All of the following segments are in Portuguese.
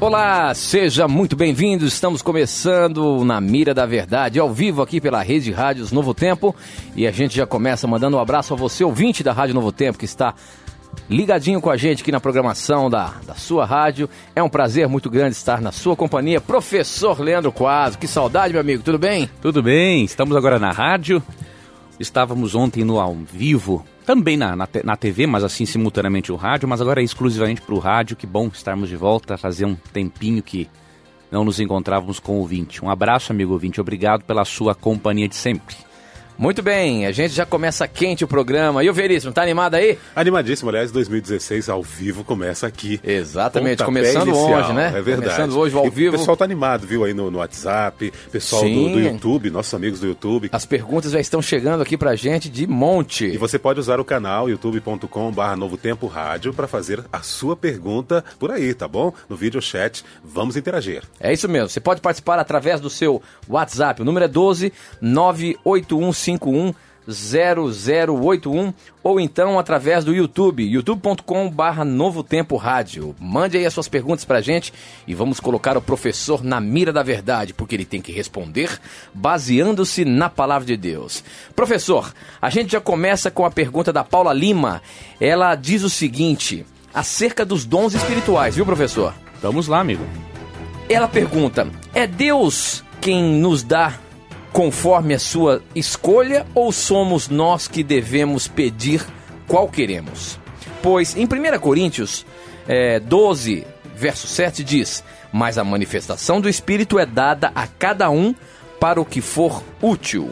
Olá, seja muito bem-vindo. Estamos começando na Mira da Verdade, ao vivo aqui pela Rede Rádios Novo Tempo. E a gente já começa mandando um abraço a você, ouvinte da Rádio Novo Tempo, que está ligadinho com a gente aqui na programação da, da sua rádio. É um prazer muito grande estar na sua companhia. Professor Leandro Quadro, que saudade, meu amigo, tudo bem? Tudo bem, estamos agora na rádio. Estávamos ontem no ao vivo, também na, na, na TV, mas assim simultaneamente o rádio, mas agora é exclusivamente para o rádio. Que bom estarmos de volta, fazer um tempinho que não nos encontrávamos com o ouvinte. Um abraço, amigo ouvinte, obrigado pela sua companhia de sempre. Muito bem, a gente já começa quente o programa. E o Veríssimo, tá animado aí? Animadíssimo, aliás, 2016 ao vivo começa aqui. Exatamente, começando inicial, hoje, né? É verdade. Começando hoje ao e vivo. O pessoal tá animado, viu, aí no, no WhatsApp, pessoal do, do, YouTube, nossos amigos do YouTube. As perguntas já estão chegando aqui pra gente de monte. E você pode usar o canal youtube.com/barra Novo Tempo Rádio para fazer a sua pergunta por aí, tá bom? No vídeo chat, vamos interagir. É isso mesmo, você pode participar através do seu WhatsApp, o número é 12 98151 0081 ou então através do YouTube, youtube.com barra Novo Tempo Rádio. Mande aí as suas perguntas pra gente e vamos colocar o professor na mira da verdade, porque ele tem que responder baseando-se na palavra de Deus. Professor, a gente já começa com a pergunta da Paula Lima. Ela diz o seguinte, acerca dos dons espirituais, viu professor? Vamos lá, amigo. Ela pergunta, é Deus quem nos dá conforme a sua escolha ou somos nós que devemos pedir qual queremos? Pois em 1 Coríntios é, 12, verso 7 diz: Mas a manifestação do Espírito é dada a cada um para o que for útil.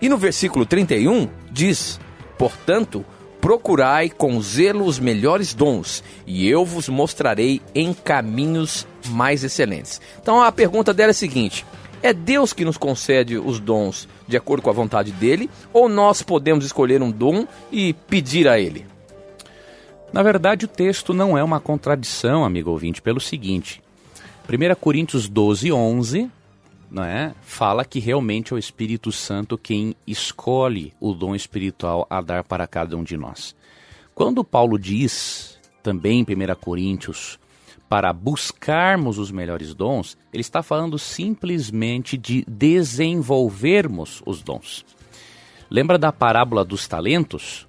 E no versículo 31 diz: Portanto, procurai com zelo os melhores dons, e eu vos mostrarei em caminhos mais excelentes. Então a pergunta dela é a seguinte: é Deus que nos concede os dons de acordo com a vontade dele, ou nós podemos escolher um dom e pedir a ele? Na verdade, o texto não é uma contradição, amigo ouvinte, pelo seguinte: 1 Coríntios 12, 11 não é, fala que realmente é o Espírito Santo quem escolhe o dom espiritual a dar para cada um de nós. Quando Paulo diz, também em 1 Coríntios para buscarmos os melhores dons, ele está falando simplesmente de desenvolvermos os dons. Lembra da parábola dos talentos?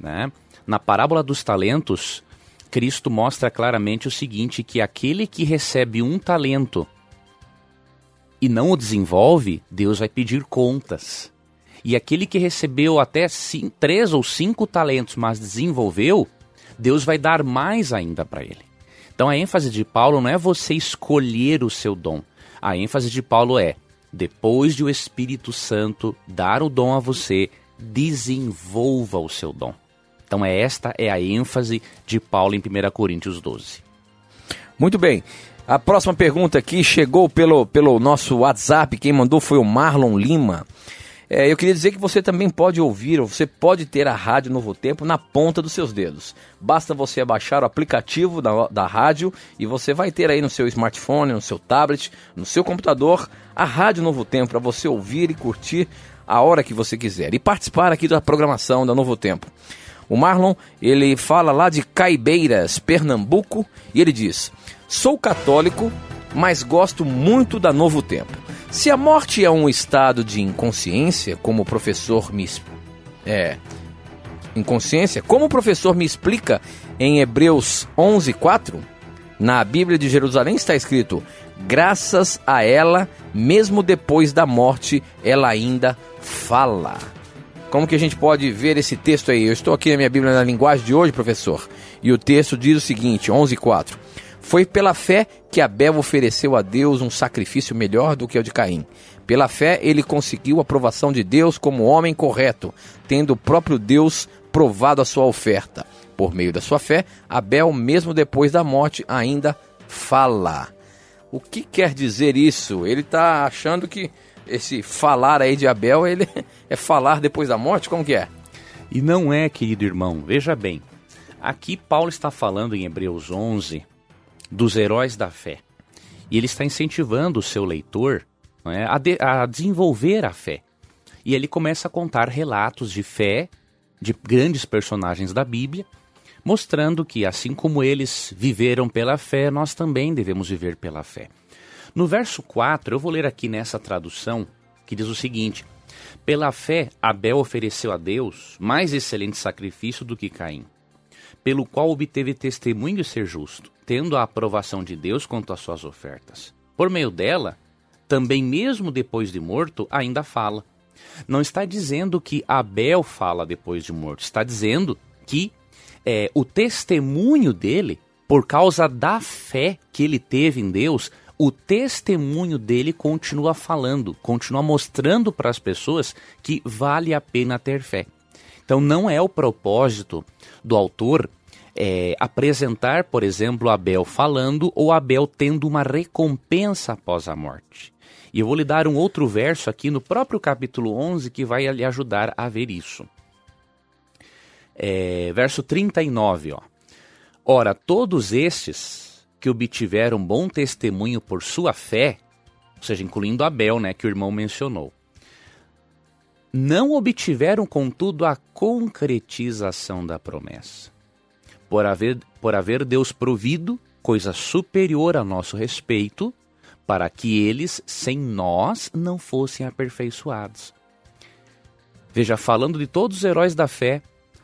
Né? Na parábola dos talentos, Cristo mostra claramente o seguinte: que aquele que recebe um talento e não o desenvolve, Deus vai pedir contas. E aquele que recebeu até cinco, três ou cinco talentos, mas desenvolveu, Deus vai dar mais ainda para ele. Então a ênfase de Paulo não é você escolher o seu dom. A ênfase de Paulo é: depois de o Espírito Santo dar o dom a você, desenvolva o seu dom. Então é esta é a ênfase de Paulo em 1 Coríntios 12. Muito bem. A próxima pergunta aqui chegou pelo, pelo nosso WhatsApp. Quem mandou foi o Marlon Lima. É, eu queria dizer que você também pode ouvir, ou você pode ter a Rádio Novo Tempo na ponta dos seus dedos. Basta você baixar o aplicativo da, da rádio e você vai ter aí no seu smartphone, no seu tablet, no seu computador, a Rádio Novo Tempo para você ouvir e curtir a hora que você quiser e participar aqui da programação da Novo Tempo. O Marlon, ele fala lá de Caibeiras, Pernambuco, e ele diz: Sou católico, mas gosto muito da Novo Tempo. Se a morte é um estado de inconsciência, como o professor me é inconsciência, como o professor me explica em Hebreus 11:4, na Bíblia de Jerusalém está escrito: graças a ela, mesmo depois da morte, ela ainda fala. Como que a gente pode ver esse texto aí? Eu estou aqui na minha Bíblia na linguagem de hoje, professor, e o texto diz o seguinte, 11:4. Foi pela fé que Abel ofereceu a Deus um sacrifício melhor do que o de Caim. Pela fé, ele conseguiu a aprovação de Deus como homem correto, tendo o próprio Deus provado a sua oferta. Por meio da sua fé, Abel, mesmo depois da morte, ainda fala. O que quer dizer isso? Ele está achando que esse falar aí de Abel, ele é falar depois da morte? Como que é? E não é, querido irmão, veja bem. Aqui Paulo está falando em Hebreus 11 dos heróis da fé. E ele está incentivando o seu leitor é, a, de, a desenvolver a fé. E ele começa a contar relatos de fé de grandes personagens da Bíblia, mostrando que, assim como eles viveram pela fé, nós também devemos viver pela fé. No verso 4, eu vou ler aqui nessa tradução, que diz o seguinte: Pela fé, Abel ofereceu a Deus mais excelente sacrifício do que Caim, pelo qual obteve testemunho de ser justo, tendo a aprovação de Deus quanto às suas ofertas. Por meio dela, também mesmo depois de morto, ainda fala. Não está dizendo que Abel fala depois de morto, está dizendo que é, o testemunho dele, por causa da fé que ele teve em Deus, o testemunho dele continua falando, continua mostrando para as pessoas que vale a pena ter fé. Então não é o propósito do autor é, apresentar, por exemplo, Abel falando ou Abel tendo uma recompensa após a morte. E eu vou lhe dar um outro verso aqui no próprio capítulo 11 que vai lhe ajudar a ver isso. É, verso 39, ó. Ora, todos estes que obtiveram bom testemunho por sua fé, ou seja, incluindo Abel, né, que o irmão mencionou, não obtiveram, contudo, a concretização da promessa. Por haver, por haver Deus provido coisa superior a nosso respeito, para que eles, sem nós, não fossem aperfeiçoados. Veja, falando de todos os heróis da fé,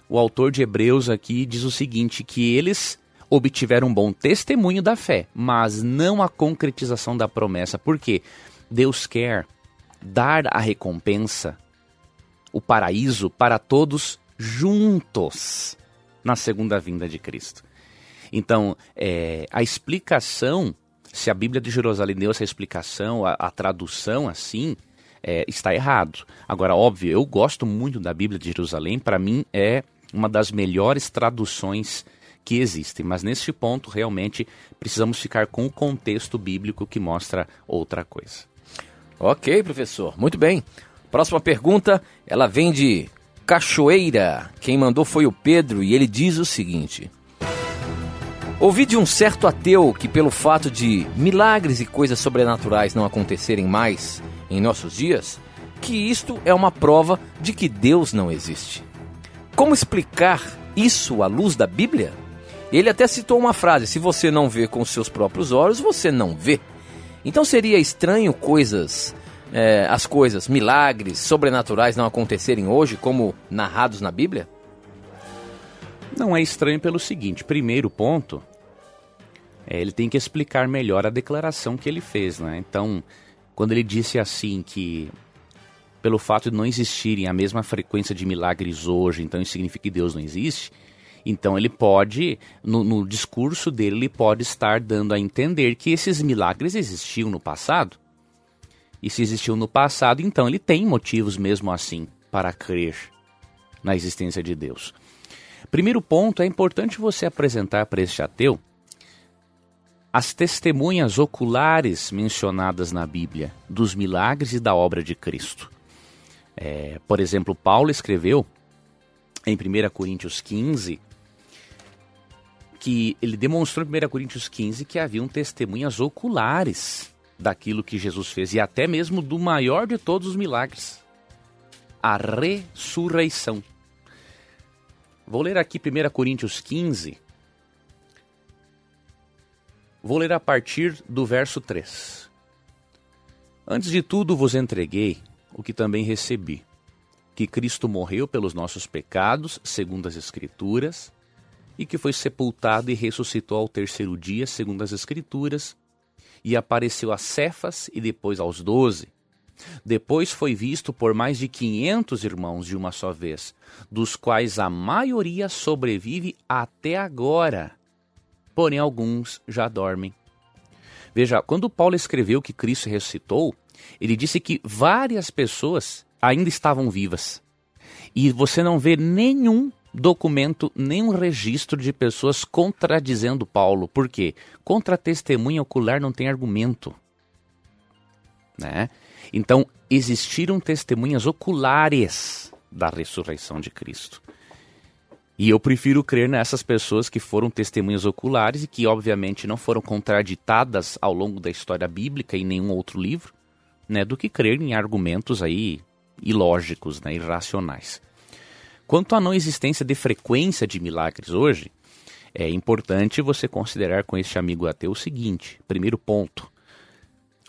o autor de Hebreus aqui diz o seguinte: que eles obtiveram um bom testemunho da fé, mas não a concretização da promessa. Porque Deus quer dar a recompensa, o paraíso para todos juntos na segunda vinda de Cristo. Então, é, a explicação se a Bíblia de Jerusalém deu essa explicação, a, a tradução assim, é, está errado. Agora, óbvio, eu gosto muito da Bíblia de Jerusalém, para mim é uma das melhores traduções que existem, mas nesse ponto realmente precisamos ficar com o contexto bíblico que mostra outra coisa. Ok, professor, muito bem. Próxima pergunta, ela vem de Cachoeira. Quem mandou foi o Pedro e ele diz o seguinte: Ouvi de um certo ateu que, pelo fato de milagres e coisas sobrenaturais não acontecerem mais em nossos dias, que isto é uma prova de que Deus não existe. Como explicar isso à luz da Bíblia? Ele até citou uma frase: se você não vê com seus próprios olhos, você não vê. Então seria estranho coisas, é, as coisas, milagres sobrenaturais não acontecerem hoje, como narrados na Bíblia? Não é estranho pelo seguinte: primeiro ponto, é, ele tem que explicar melhor a declaração que ele fez, né? Então, quando ele disse assim que pelo fato de não existirem a mesma frequência de milagres hoje, então isso significa que Deus não existe. Então ele pode, no, no discurso dele, ele pode estar dando a entender que esses milagres existiam no passado. E se existiu no passado, então ele tem motivos mesmo assim para crer na existência de Deus. Primeiro ponto, é importante você apresentar para este ateu as testemunhas oculares mencionadas na Bíblia dos milagres e da obra de Cristo. É, por exemplo, Paulo escreveu em 1 Coríntios 15 que ele demonstrou em 1 Coríntios 15 que haviam testemunhas oculares daquilo que Jesus fez e até mesmo do maior de todos os milagres, a ressurreição. Vou ler aqui 1 Coríntios 15. Vou ler a partir do verso 3. Antes de tudo vos entreguei o que também recebi: que Cristo morreu pelos nossos pecados, segundo as Escrituras, e que foi sepultado e ressuscitou ao terceiro dia, segundo as Escrituras, e apareceu a Cefas e depois aos doze. Depois foi visto por mais de quinhentos irmãos de uma só vez, dos quais a maioria sobrevive até agora, porém alguns já dormem. Veja, quando Paulo escreveu que Cristo ressuscitou, ele disse que várias pessoas ainda estavam vivas. E você não vê nenhum documento, nenhum registro de pessoas contradizendo Paulo. Por quê? Contra testemunha ocular não tem argumento. Né? Então, existiram testemunhas oculares da ressurreição de Cristo. E eu prefiro crer nessas pessoas que foram testemunhas oculares e que, obviamente, não foram contraditadas ao longo da história bíblica em nenhum outro livro, né, do que crer em argumentos aí ilógicos, né, irracionais. Quanto à não existência de frequência de milagres hoje, é importante você considerar com este amigo ateu o seguinte: primeiro ponto,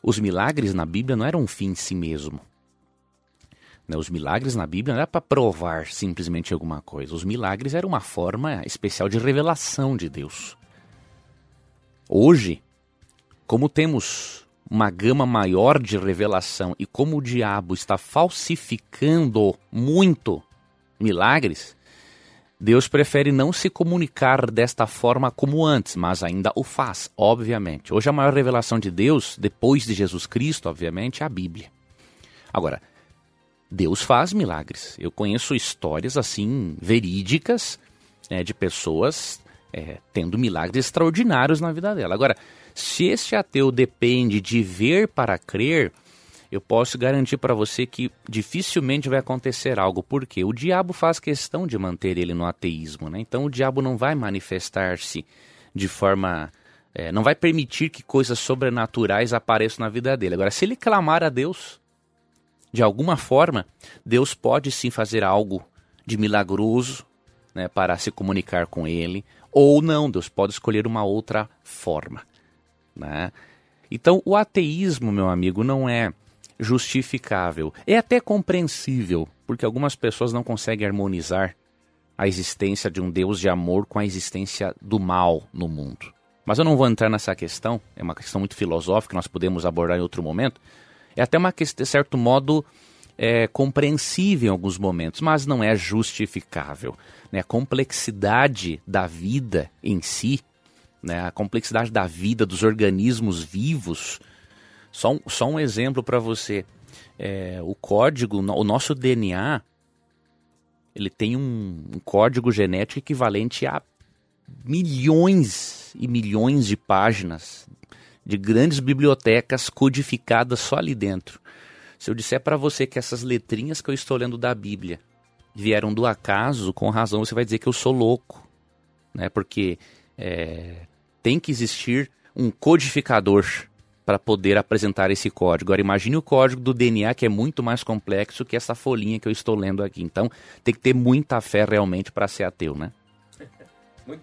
os milagres na Bíblia não eram um fim em si mesmo. Né, os milagres na Bíblia não era para provar simplesmente alguma coisa. Os milagres eram uma forma especial de revelação de Deus. Hoje, como temos uma gama maior de revelação e como o diabo está falsificando muito milagres, Deus prefere não se comunicar desta forma como antes, mas ainda o faz, obviamente. Hoje a maior revelação de Deus, depois de Jesus Cristo, obviamente, é a Bíblia. Agora, Deus faz milagres. Eu conheço histórias assim verídicas né, de pessoas é, tendo milagres extraordinários na vida dela. Agora, se este ateu depende de ver para crer, eu posso garantir para você que dificilmente vai acontecer algo, porque o diabo faz questão de manter ele no ateísmo, né? Então o diabo não vai manifestar-se de forma. É, não vai permitir que coisas sobrenaturais apareçam na vida dele. Agora, se ele clamar a Deus, de alguma forma, Deus pode sim fazer algo de milagroso né, para se comunicar com ele, ou não, Deus pode escolher uma outra forma. Né? Então, o ateísmo, meu amigo, não é justificável. É até compreensível, porque algumas pessoas não conseguem harmonizar a existência de um Deus de amor com a existência do mal no mundo. Mas eu não vou entrar nessa questão, é uma questão muito filosófica, nós podemos abordar em outro momento. É até uma questão, de certo modo, é, compreensível em alguns momentos, mas não é justificável. Né? A complexidade da vida em si, né? a complexidade da vida dos organismos vivos. Só um, só um exemplo para você. É, o código, o nosso DNA, ele tem um, um código genético equivalente a milhões e milhões de páginas de grandes bibliotecas codificadas só ali dentro. Se eu disser para você que essas letrinhas que eu estou lendo da Bíblia vieram do acaso, com razão você vai dizer que eu sou louco, né? Porque é, tem que existir um codificador para poder apresentar esse código. Agora imagine o código do DNA que é muito mais complexo que essa folhinha que eu estou lendo aqui. Então tem que ter muita fé realmente para ser ateu, né?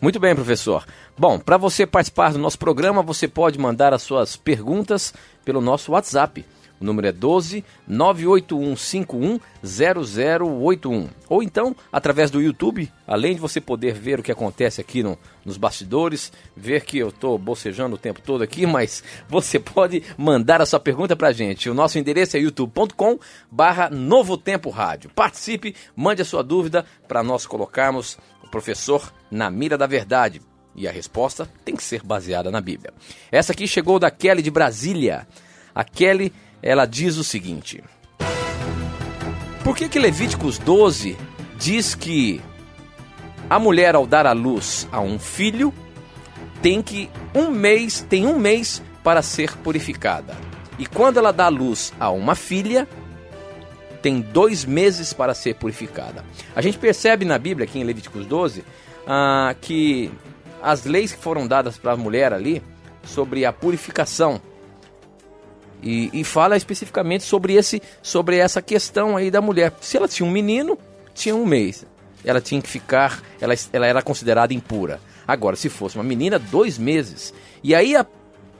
Muito bem, professor. Bom, para você participar do nosso programa, você pode mandar as suas perguntas pelo nosso WhatsApp. O número é 12 981510081. Ou então, através do YouTube, além de você poder ver o que acontece aqui no, nos bastidores, ver que eu estou bocejando o tempo todo aqui, mas você pode mandar a sua pergunta para a gente. O nosso endereço é youtube.com barra Novo Tempo Rádio. Participe, mande a sua dúvida para nós colocarmos professor na mira da verdade. E a resposta tem que ser baseada na Bíblia. Essa aqui chegou da Kelly de Brasília. A Kelly, ela diz o seguinte: Por que que Levíticos 12 diz que a mulher ao dar à luz a um filho tem que um mês, tem um mês para ser purificada. E quando ela dá à luz a uma filha, tem dois meses para ser purificada. A gente percebe na Bíblia, aqui em Levíticos 12, ah, que as leis que foram dadas para a mulher ali sobre a purificação e, e, fala especificamente sobre esse sobre essa questão aí da mulher. Se ela tinha um menino, tinha um mês. Ela tinha que ficar, ela, ela era considerada impura. Agora, se fosse uma menina, dois meses. E aí a,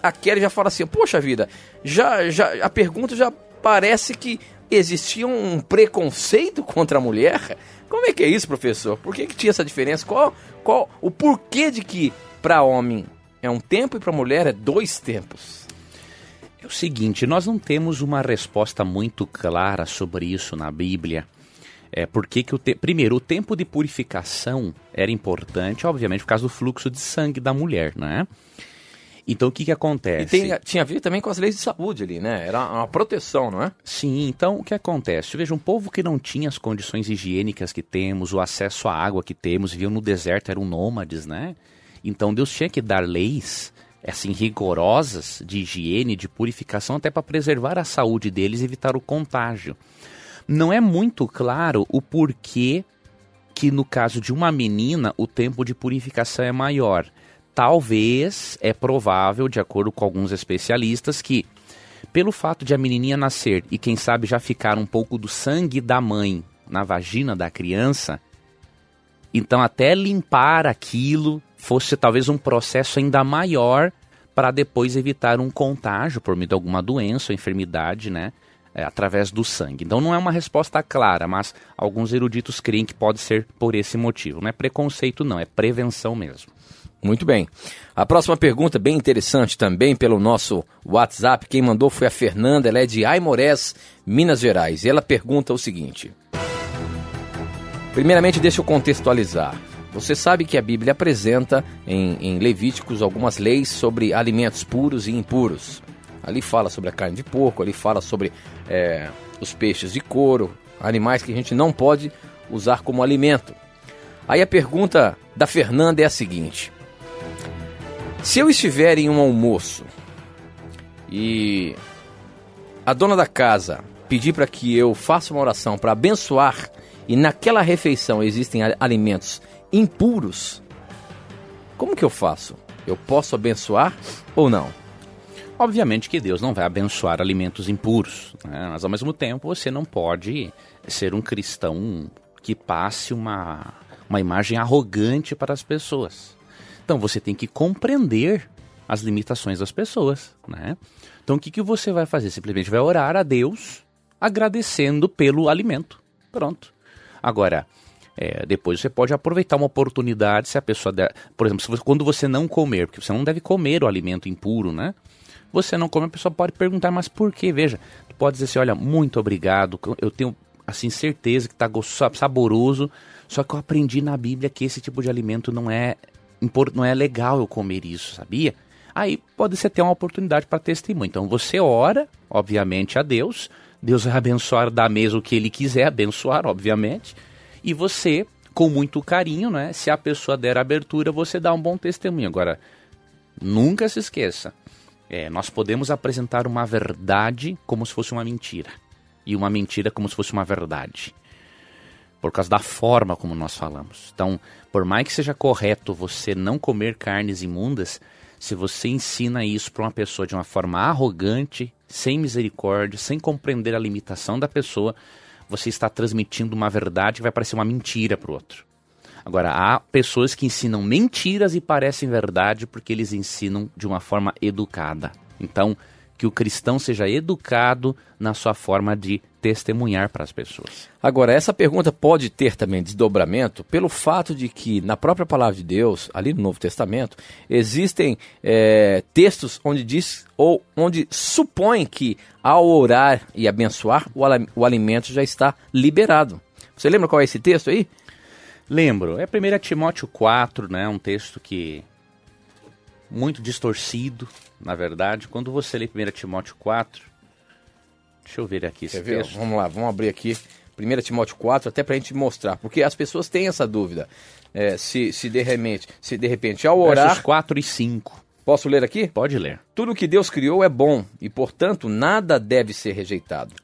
a Kelly já fala assim: Poxa vida, já, já, a pergunta já parece que existia um preconceito contra a mulher? Como é que é isso, professor? Por que, que tinha essa diferença? Qual, qual o porquê de que para homem é um tempo e para mulher é dois tempos? O seguinte, nós não temos uma resposta muito clara sobre isso na Bíblia. É porque que o te... primeiro o tempo de purificação era importante, obviamente, por causa do fluxo de sangue da mulher, né? Então o que, que acontece? E tem, tinha a ver também com as leis de saúde ali, né? Era uma proteção, não é? Sim, então o que acontece? Veja, um povo que não tinha as condições higiênicas que temos, o acesso à água que temos, viviam no deserto, eram nômades, né? Então Deus tinha que dar leis assim rigorosas de higiene, de purificação, até para preservar a saúde deles e evitar o contágio. Não é muito claro o porquê que no caso de uma menina o tempo de purificação é maior. Talvez é provável, de acordo com alguns especialistas, que pelo fato de a menininha nascer e quem sabe já ficar um pouco do sangue da mãe na vagina da criança, então até limpar aquilo fosse talvez um processo ainda maior para depois evitar um contágio por meio de alguma doença ou enfermidade, né? É, através do sangue. Então não é uma resposta clara, mas alguns eruditos creem que pode ser por esse motivo. Não é preconceito, não, é prevenção mesmo. Muito bem. A próxima pergunta, bem interessante também pelo nosso WhatsApp. Quem mandou foi a Fernanda, ela é de Aimorés, Minas Gerais. E ela pergunta o seguinte: Primeiramente, deixa eu contextualizar. Você sabe que a Bíblia apresenta em, em, Levíticos algumas leis sobre alimentos puros e impuros. Ali fala sobre a carne de porco, ali fala sobre é, os peixes de couro, animais que a gente não pode usar como alimento. Aí a pergunta da Fernanda é a seguinte: se eu estiver em um almoço e a dona da casa pedir para que eu faça uma oração para abençoar e naquela refeição existem alimentos impuros, como que eu faço? Eu posso abençoar ou não? Obviamente que Deus não vai abençoar alimentos impuros, né? mas ao mesmo tempo você não pode ser um cristão que passe uma, uma imagem arrogante para as pessoas. Então você tem que compreender as limitações das pessoas, né? Então o que, que você vai fazer? Simplesmente vai orar a Deus agradecendo pelo alimento. Pronto. Agora, é, depois você pode aproveitar uma oportunidade se a pessoa der, por exemplo, você, quando você não comer, porque você não deve comer o alimento impuro, né? Você não come, a pessoa pode perguntar, mas por quê? Veja, tu pode dizer assim, olha, muito obrigado, eu tenho assim certeza que está saboroso, só que eu aprendi na Bíblia que esse tipo de alimento não é não é legal eu comer isso, sabia? Aí pode ser ter uma oportunidade para testemunho. Então você ora, obviamente, a Deus. Deus vai abençoar da mesa o que ele quiser abençoar, obviamente. E você, com muito carinho, né? Se a pessoa der abertura, você dá um bom testemunho. Agora, nunca se esqueça. É, nós podemos apresentar uma verdade como se fosse uma mentira. E uma mentira como se fosse uma verdade por causa da forma como nós falamos. Então, por mais que seja correto você não comer carnes imundas, se você ensina isso para uma pessoa de uma forma arrogante, sem misericórdia, sem compreender a limitação da pessoa, você está transmitindo uma verdade que vai parecer uma mentira para o outro. Agora, há pessoas que ensinam mentiras e parecem verdade porque eles ensinam de uma forma educada. Então, que o cristão seja educado na sua forma de testemunhar para as pessoas. Agora, essa pergunta pode ter também desdobramento pelo fato de que na própria palavra de Deus, ali no Novo Testamento, existem é, textos onde diz ou onde supõe que ao orar e abençoar o, o alimento já está liberado. Você lembra qual é esse texto aí? Lembro, é 1 Timóteo 4, né, um texto que muito distorcido, na verdade. Quando você lê 1 Timóteo 4, deixa eu ver aqui esse Quer texto. Ver? Vamos lá, vamos abrir aqui 1 Timóteo 4 até para a gente mostrar, porque as pessoas têm essa dúvida. É, se, se, de repente, se de repente ao orar... Versos 4 e 5. Posso ler aqui? Pode ler. Tudo que Deus criou é bom e, portanto, nada deve ser rejeitado.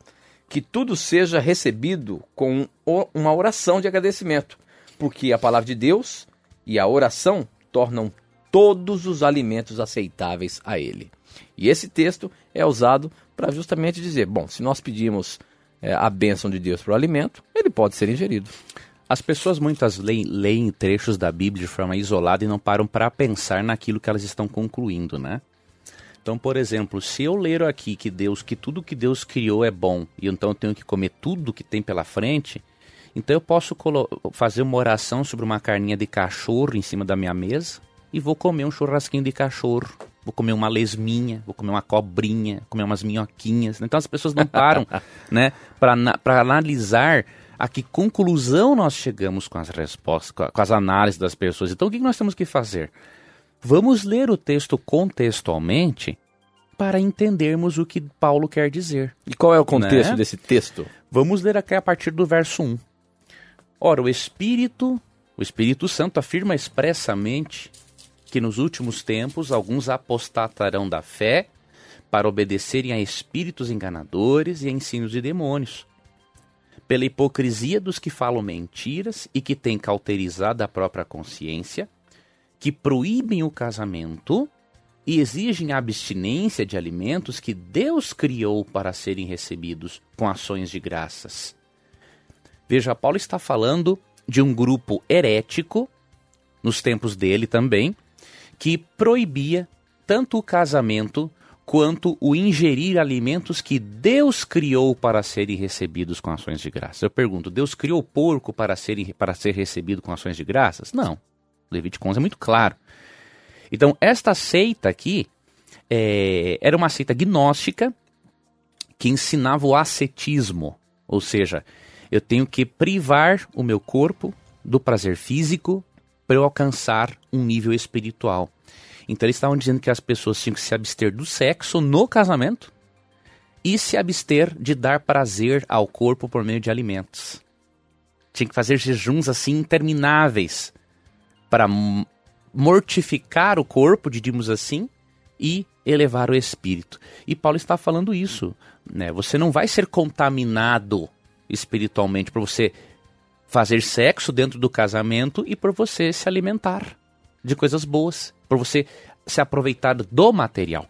Que tudo seja recebido com uma oração de agradecimento, porque a palavra de Deus e a oração tornam todos os alimentos aceitáveis a ele. E esse texto é usado para justamente dizer: bom, se nós pedimos é, a bênção de Deus para o alimento, ele pode ser ingerido. As pessoas muitas leem, leem trechos da Bíblia de forma isolada e não param para pensar naquilo que elas estão concluindo, né? Então, por exemplo, se eu ler aqui que Deus, que tudo que Deus criou é bom, e então eu tenho que comer tudo que tem pela frente, então eu posso fazer uma oração sobre uma carninha de cachorro em cima da minha mesa, e vou comer um churrasquinho de cachorro, vou comer uma lesminha, vou comer uma cobrinha, comer umas minhoquinhas. Então as pessoas não param, né, para analisar a que conclusão nós chegamos com as respostas, com as análises das pessoas. Então o que nós temos que fazer? Vamos ler o texto contextualmente para entendermos o que Paulo quer dizer. E qual é o contexto né? desse texto? Vamos ler aqui a partir do verso 1. Ora, o Espírito, o Espírito Santo afirma expressamente que nos últimos tempos alguns apostatarão da fé para obedecerem a espíritos enganadores e a ensinos de demônios. Pela hipocrisia dos que falam mentiras e que têm cauterizado a própria consciência, que proíbem o casamento e exigem a abstinência de alimentos que Deus criou para serem recebidos com ações de graças. Veja, Paulo está falando de um grupo herético, nos tempos dele também, que proibia tanto o casamento quanto o ingerir alimentos que Deus criou para serem recebidos com ações de graças. Eu pergunto, Deus criou porco para ser, para ser recebido com ações de graças? Não. Levítico 11 é muito claro. Então, esta seita aqui é, era uma seita gnóstica que ensinava o ascetismo, ou seja, eu tenho que privar o meu corpo do prazer físico para eu alcançar um nível espiritual. Então eles estavam dizendo que as pessoas tinham que se abster do sexo no casamento e se abster de dar prazer ao corpo por meio de alimentos. Tinha que fazer jejuns assim intermináveis para mortificar o corpo, diríamos assim, e elevar o espírito. E Paulo está falando isso, né? Você não vai ser contaminado espiritualmente por você fazer sexo dentro do casamento e por você se alimentar de coisas boas, por você se aproveitar do material.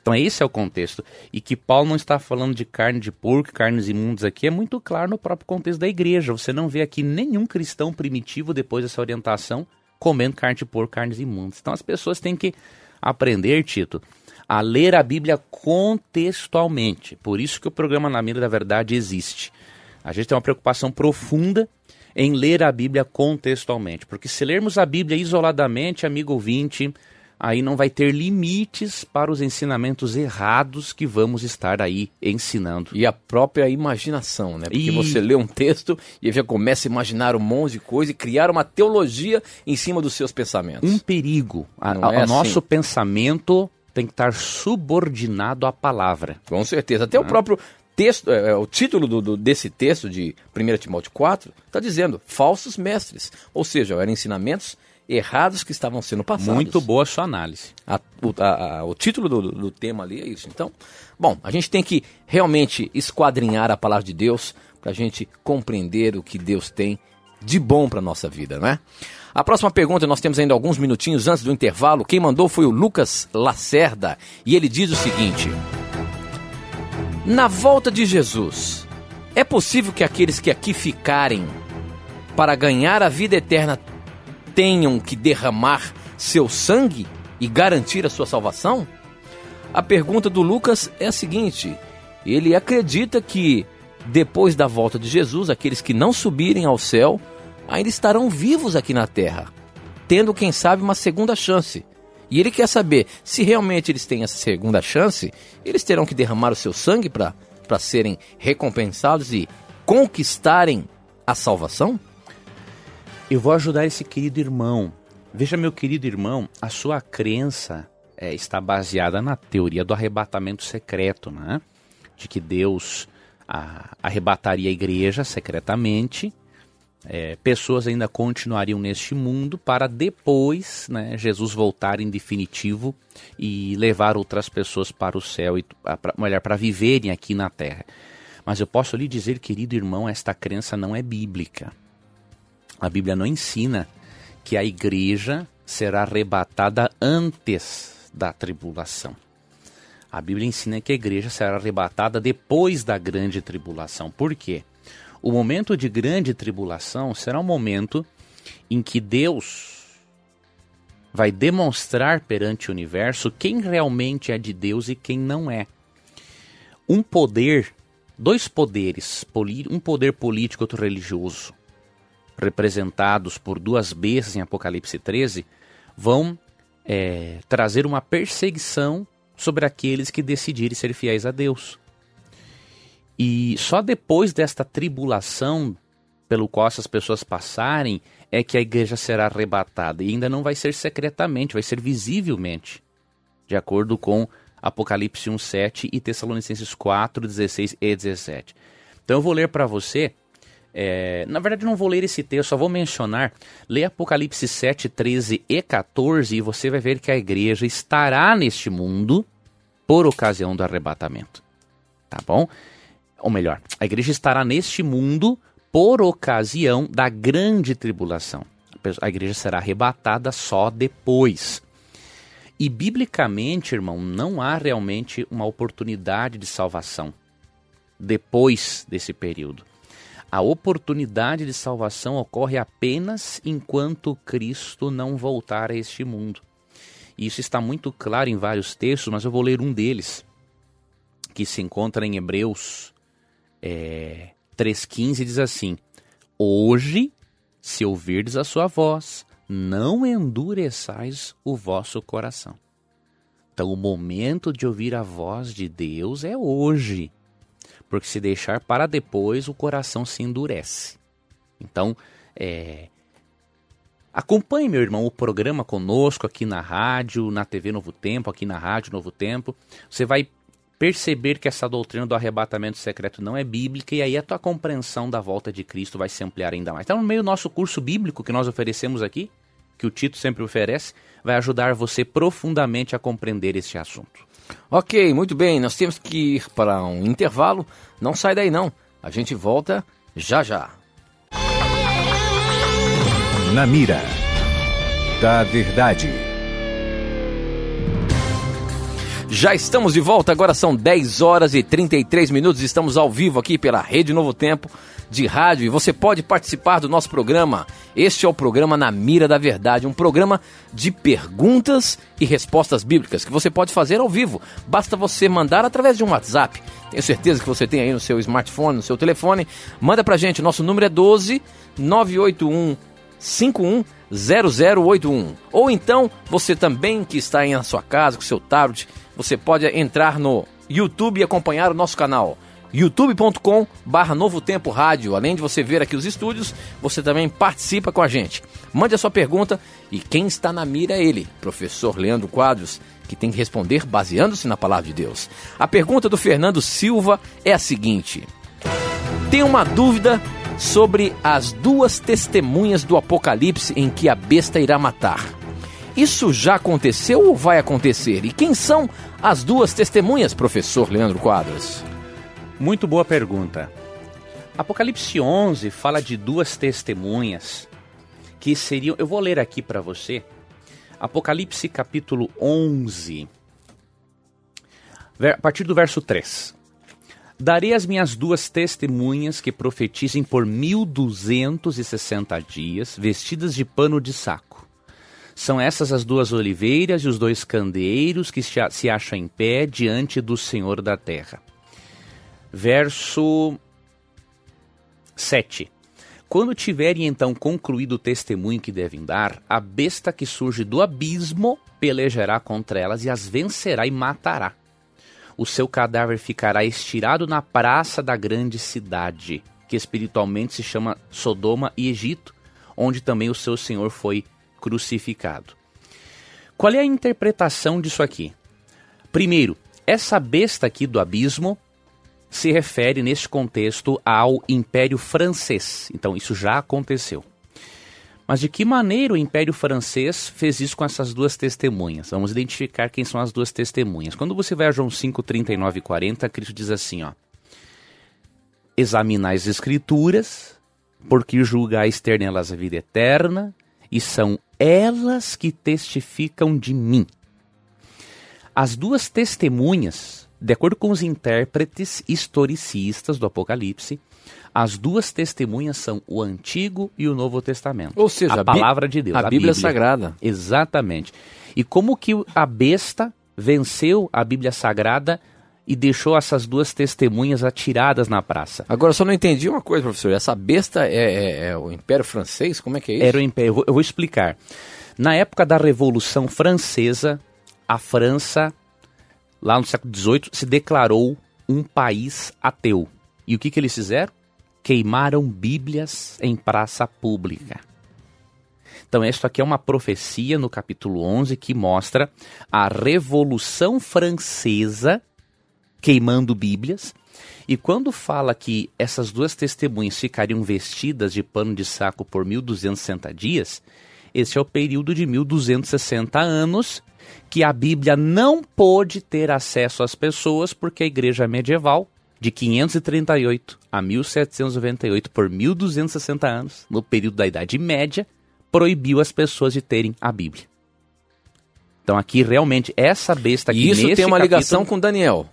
Então esse é o contexto. E que Paulo não está falando de carne de porco, carnes imundas aqui, é muito claro no próprio contexto da igreja. Você não vê aqui nenhum cristão primitivo depois dessa orientação comendo carne de porco, carnes imundas. Então as pessoas têm que aprender, Tito, a ler a Bíblia contextualmente. Por isso que o programa Na Mira da Verdade existe. A gente tem uma preocupação profunda em ler a Bíblia contextualmente, porque se lermos a Bíblia isoladamente, amigo ouvinte, aí não vai ter limites para os ensinamentos errados que vamos estar aí ensinando. E a própria imaginação, né? Porque e... você lê um texto e já começa a imaginar um monte de coisa e criar uma teologia em cima dos seus pensamentos. Um perigo. A, a, é o assim? nosso pensamento tem que estar subordinado à palavra. Com certeza. Até o próprio texto, é, é, o título do, do, desse texto de 1 Timóteo 4 está dizendo falsos mestres. Ou seja, eram ensinamentos errados que estavam sendo passados. Muito boa a sua análise. A, o, a, a, o, título do, do, tema ali é isso. Então, bom, a gente tem que realmente esquadrinhar a palavra de Deus para a gente compreender o que Deus tem de bom para nossa vida, não é? A próxima pergunta, nós temos ainda alguns minutinhos antes do intervalo. Quem mandou foi o Lucas Lacerda e ele diz o seguinte: Na volta de Jesus, é possível que aqueles que aqui ficarem para ganhar a vida eterna tenham que derramar seu sangue e garantir a sua salvação? A pergunta do Lucas é a seguinte: ele acredita que depois da volta de Jesus, aqueles que não subirem ao céu ainda estarão vivos aqui na terra, tendo, quem sabe, uma segunda chance. E ele quer saber se realmente eles têm essa segunda chance, eles terão que derramar o seu sangue para serem recompensados e conquistarem a salvação? Eu vou ajudar esse querido irmão. Veja, meu querido irmão, a sua crença é, está baseada na teoria do arrebatamento secreto, né? De que Deus a, arrebataria a igreja secretamente, é, pessoas ainda continuariam neste mundo para depois né, Jesus voltar em definitivo e levar outras pessoas para o céu e melhor para viverem aqui na terra. Mas eu posso lhe dizer, querido irmão, esta crença não é bíblica. A Bíblia não ensina que a igreja será arrebatada antes da tribulação. A Bíblia ensina que a igreja será arrebatada depois da grande tribulação. Por quê? O momento de grande tribulação será um momento em que Deus vai demonstrar perante o universo quem realmente é de Deus e quem não é. Um poder, dois poderes, um poder político e outro religioso, representados por duas bestas em Apocalipse 13, vão é, trazer uma perseguição sobre aqueles que decidirem ser fiéis a Deus. E só depois desta tribulação pelo qual essas pessoas passarem é que a igreja será arrebatada. E ainda não vai ser secretamente, vai ser visivelmente, de acordo com Apocalipse 1:7 e Tessalonicenses 4:16 e 17. Então eu vou ler para você É, na verdade, não vou ler esse texto, só vou mencionar. Lê Apocalipse 7, 13 e 14 e você vai ver que a igreja estará neste mundo por ocasião do arrebatamento. Tá bom? Ou melhor, a igreja estará neste mundo por ocasião da grande tribulação. A igreja será arrebatada só depois. E biblicamente, irmão, não há realmente uma oportunidade de salvação depois desse período. A oportunidade de salvação ocorre apenas enquanto Cristo não voltar a este mundo. Isso está muito claro em vários textos, mas eu vou ler um deles, que se encontra em Hebreus é, 3,15, diz assim: Hoje, se ouvirdes a sua voz, não endureçais o vosso coração. Então, o momento de ouvir a voz de Deus é hoje porque se deixar para depois, o coração se endurece. Então, é... acompanhe, meu irmão, o programa conosco aqui na rádio, na TV Novo Tempo, aqui na Rádio Novo Tempo. Você vai perceber que essa doutrina do arrebatamento secreto não é bíblica e aí a tua compreensão da volta de Cristo vai se ampliar ainda mais. Então, no meio do nosso curso bíblico que nós oferecemos aqui, que o Tito sempre oferece, vai ajudar você profundamente a compreender este assunto. Ok, muito bem, nós temos que ir para um intervalo. Não sai daí não, a gente volta já já. Na mira da verdade. Já estamos de volta, agora são 10 horas e 33 minutos, estamos ao vivo aqui pela Rede Novo Tempo de rádio e você pode participar do nosso programa. Este é o programa Na Mira da Verdade, um programa de perguntas e respostas bíblicas que você pode fazer ao vivo. Basta você mandar através de um WhatsApp. Tenho certeza que você tem aí no seu smartphone, no seu telefone. Manda pra gente, nosso número é 12 981 51 0081. Ou então, você também que está aí na sua casa com seu tablet, você pode entrar no YouTube e acompanhar o nosso canal youtube.com barra Novo Tempo Rádio. Além de você ver aqui os estúdios, você também participa com a gente. Mande a sua pergunta e quem está na mira é ele, professor Leandro Quadros, que tem que responder baseando-se na palavra de Deus. A pergunta do Fernando Silva é a seguinte: Tem uma dúvida sobre as duas testemunhas do Apocalipse em que a besta irá matar. Isso já aconteceu ou vai acontecer? E quem são as duas testemunhas, professor Leandro Quadros? Muito boa pergunta. Apocalipse 11 fala de duas testemunhas que seriam. Eu vou ler aqui para você. Apocalipse capítulo 11, a partir do verso 3. Darei as minhas duas testemunhas que profetizem por 1260 dias, vestidas de pano de saco. São essas as duas oliveiras e os dois candeeiros que se acham em pé diante do Senhor da terra verso 7. Quando tiverem então concluído o testemunho que devem dar, a besta que surge do abismo pelejará contra elas e as vencerá e matará. O seu cadáver ficará estirado na praça da grande cidade, que espiritualmente se chama Sodoma e Egito, onde também o seu Senhor foi crucificado. Qual é a interpretação disso aqui? Primeiro, essa besta aqui do abismo se refere neste contexto ao Império Francês. Então, isso já aconteceu. Mas de que maneira o Império Francês fez isso com essas duas testemunhas? Vamos identificar quem são as duas testemunhas. Quando você vai a João 5, 39 e 40, Cristo diz assim, ó. Examinai as Escrituras, porque julgais ter nelas a vida eterna, e são elas que testificam de mim. As duas testemunhas de acordo com os intérpretes historicistas do Apocalipse, as duas testemunhas são o Antigo e o Novo Testamento. Ou seja, a palavra de Deus, a, a Bíblia, Bíblia Sagrada. Exatamente. E como que a besta venceu a Bíblia Sagrada e deixou essas duas testemunhas atiradas na praça. Agora, só não entendi uma coisa, professor. Essa besta é, é, é, o Império Francês? Como é que é isso? Era o Império. Eu vou, eu vou explicar. Na época da Revolução Francesa, a França lá no século XVIII, se declarou um país ateu. E o que, que eles fizeram? Queimaram Bíblias em praça pública. Então, isso aqui é uma profecia no capítulo 11 que mostra a Revolução Francesa queimando Bíblias E quando fala que essas duas testemunhas ficariam vestidas de pano de saco por 1260 dias, esse é o período de 1260 anos que a Bíblia não pôde ter acesso às pessoas porque a igreja medieval de 538 a 1798 por 1260 anos, no período da Idade Média, proibiu as pessoas de terem a Bíblia. Então aqui realmente essa besta aqui E isso tem uma capítulo... ligação com Daniel.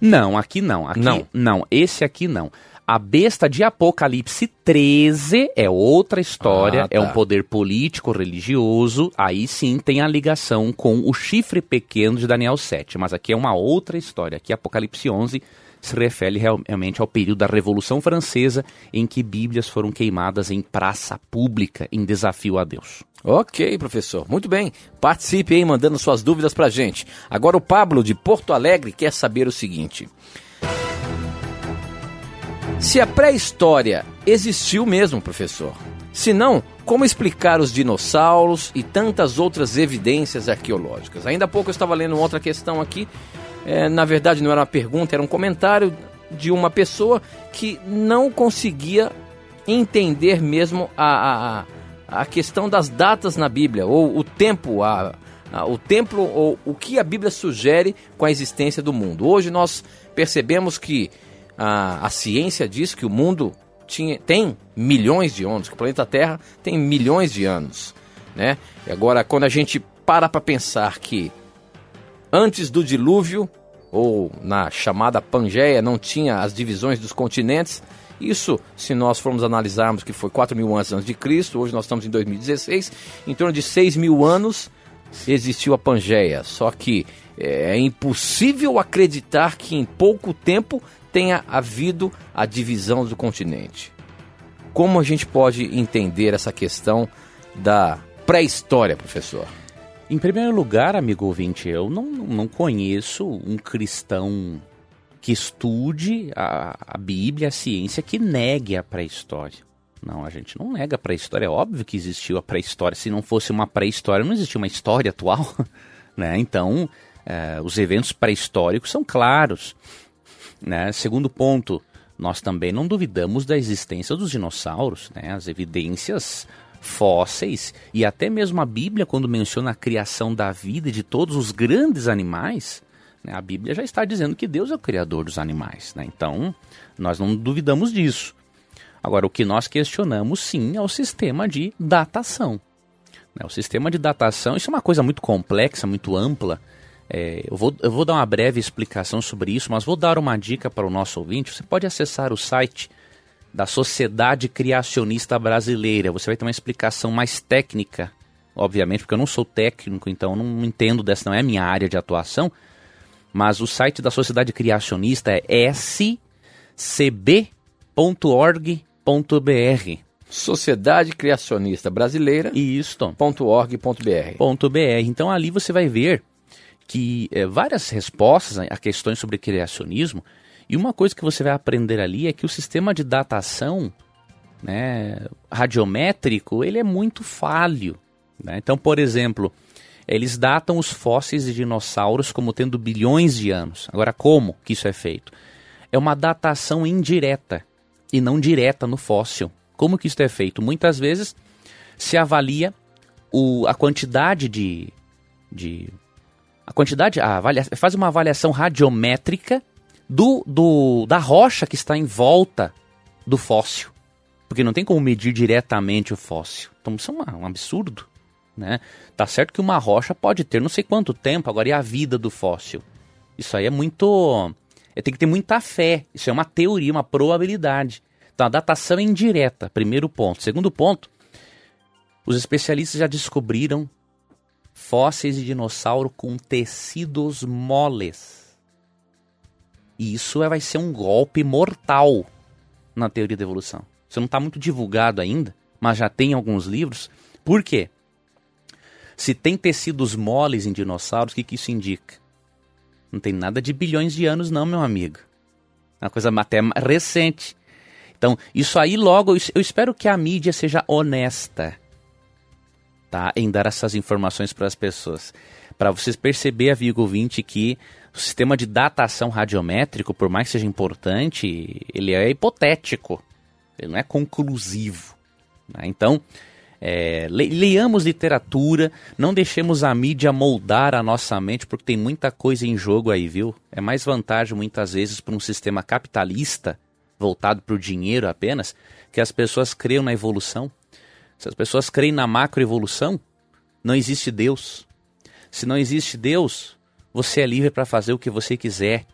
Não, aqui não. Aqui Não. não. Esse aqui não. A besta de Apocalipse 13 é outra história, Ah, é um tá. poder político, religioso. Aí sim tem a ligação com o chifre pequeno de Daniel 7. Mas aqui é uma outra história. Aqui Apocalipse 11 se refere real- realmente ao período da Revolução Francesa, em que Bíblias foram queimadas em praça pública, em desafio a Deus. Ok, professor. Muito bem. Participe aí, mandando suas dúvidas pra gente. Agora o Pablo, de Porto Alegre, quer saber o seguinte. Se a pré-história existiu mesmo, professor? Se não, como explicar os dinossauros e tantas outras evidências arqueológicas? Ainda há pouco eu estava lendo outra questão aqui. É, na verdade, não era uma pergunta, era um comentário de uma pessoa que não conseguia entender mesmo a, a, a- questão das datas na Bíblia, ou o tempo, a, a- o tempo, ou o que a Bíblia sugere com a existência do mundo. Hoje nós percebemos que a, a ciência diz que o mundo tinha, tem milhões de anos, que o planeta Terra tem milhões de anos. Né? E agora, quando a gente para para pensar que antes do dilúvio, ou na chamada Pangeia, não tinha as divisões dos continentes. Isso, se nós formos analisarmos que foi 4 mil anos antes de Cristo, hoje nós estamos em 2016, em torno de 6 mil anos existiu a Pangeia. Só que é impossível acreditar que em pouco tempo tenha havido a divisão do continente. Como a gente pode entender essa questão da pré-história, professor? Em primeiro lugar, amigo ouvinte, eu não, não conheço um cristão que estude a, a Bíblia, a ciência, que negue a pré-história. Não, a gente não nega a pré-história. É óbvio que existiu a pré-história. Se não fosse uma pré-história, não existia uma história atual. Né? Então, eh, os eventos pré-históricos são claros. Né? Segundo ponto, nós também não duvidamos da existência dos dinossauros. Né? As evidências fósseis e até mesmo a Bíblia, quando menciona a criação da vida de todos os grandes animais, né? a Bíblia já está dizendo que Deus é o criador dos animais. Né? Então, nós não duvidamos disso. Agora, o que nós questionamos, sim, é o sistema de datação. Né, O sistema de datação, isso é uma coisa muito complexa, muito ampla. É, eu, vou, eu vou dar uma breve explicação sobre isso, mas vou dar uma dica para o nosso ouvinte. Você pode acessar o site da Sociedade Criacionista Brasileira. Você vai ter uma explicação mais técnica, obviamente, porque eu não sou técnico, então eu não entendo dessa, não é a minha área de atuação. Mas o site da Sociedade Criacionista é scb.org.br. Sociedade Criacionista Brasileira. E isto. .org.br. .br. Então ali você vai ver que é, várias respostas a questões sobre criacionismo e uma coisa que você vai aprender ali é que o sistema de datação né, radiométrico ele é muito falho. né? Então, por exemplo, eles datam os fósseis de dinossauros como tendo bilhões de anos. Agora, como que isso é feito? É uma datação indireta e não direta no fóssil. Como que isso é feito? Muitas vezes se avalia o, a quantidade de, de a quantidade, a avalia, faz uma avaliação radiométrica do, do, da rocha que está em volta do fóssil. Porque não tem como medir diretamente o fóssil. Então isso é uma- um absurdo. Né? Tá certo que uma rocha pode ter não sei quanto tempo, agora e a vida do fóssil? Isso aí é muito. é, tem que ter muita fé. Isso é uma teoria, uma probabilidade. Então a datação é indireta, primeiro ponto. Segundo ponto, os especialistas já descobriram fósseis de dinossauro com tecidos moles. E isso é- vai ser um golpe mortal na teoria da evolução. Isso não está muito divulgado ainda, mas já tem alguns livros. Por quê? Se tem tecidos moles em dinossauros, o que, que isso indica? Não tem nada de bilhões de anos, não, meu amigo. É uma coisa até recente. Então, isso aí logo, eu espero que a mídia seja honesta tá? em dar essas informações para as pessoas. Para vocês perceber, amigo ouvinte, que o sistema de datação radiométrico, por mais que seja importante, ele é hipotético, ele não é conclusivo. Né? Então, é, leiamos literatura, não deixemos a mídia moldar a nossa mente, porque tem muita coisa em jogo aí, viu? É mais vantagem muitas vezes para um sistema capitalista, voltado para o dinheiro apenas, que as pessoas creiam na evolução. Se as pessoas creem na macroevolução, não existe Deus. Se não existe Deus, você é livre para fazer o que você quiser.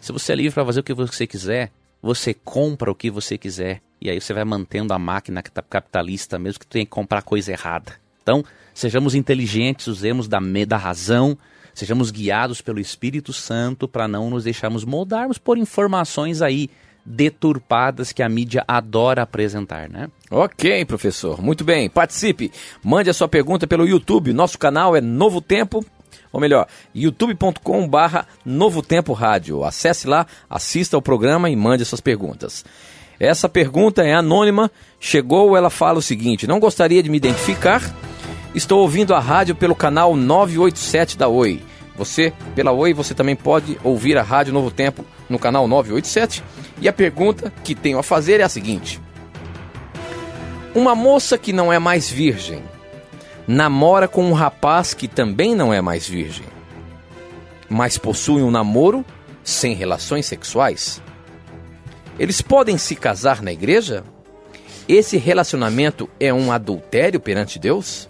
Se você é livre para fazer o que você quiser, você compra o que você quiser. E aí você vai mantendo a máquina capitalista, mesmo que tenha que comprar coisa errada. Então, sejamos inteligentes, usemos da, da razão, sejamos guiados pelo Espírito Santo para não nos deixarmos moldarmos por informações aí deturpadas que a mídia adora apresentar, né? Ok, professor. Muito bem. Participe. Mande a sua pergunta pelo YouTube. Nosso canal é Novo Tempo ou melhor, youtube.com barra Novo Tempo Rádio. Acesse lá, assista ao programa e mande suas perguntas. Essa pergunta é anônima, chegou, ela fala o seguinte, não gostaria de me identificar, estou ouvindo a rádio pelo canal 987 da Oi. Você, pela Oi, você também pode ouvir a Rádio Novo Tempo no canal 987. E a pergunta que tenho a fazer é a seguinte: Uma moça que não é mais virgem namora com um rapaz que também não é mais virgem, mas possui um namoro sem relações sexuais? Eles podem se casar na igreja? Esse relacionamento é um adultério perante Deus?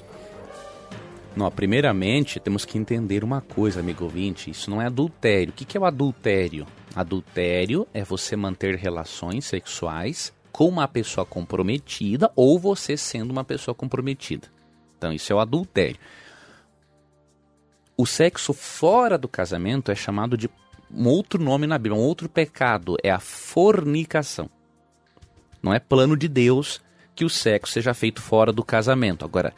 Não, primeiramente, temos que entender uma coisa, amigo ouvinte: isso não é adultério. O que é o adultério? Adultério é você manter relações sexuais com uma pessoa comprometida ou você sendo uma pessoa comprometida. Então, isso é o adultério. O sexo fora do casamento é chamado de um outro nome na Bíblia, um outro pecado, é a fornicação. Não é plano de Deus que o sexo seja feito fora do casamento. Agora,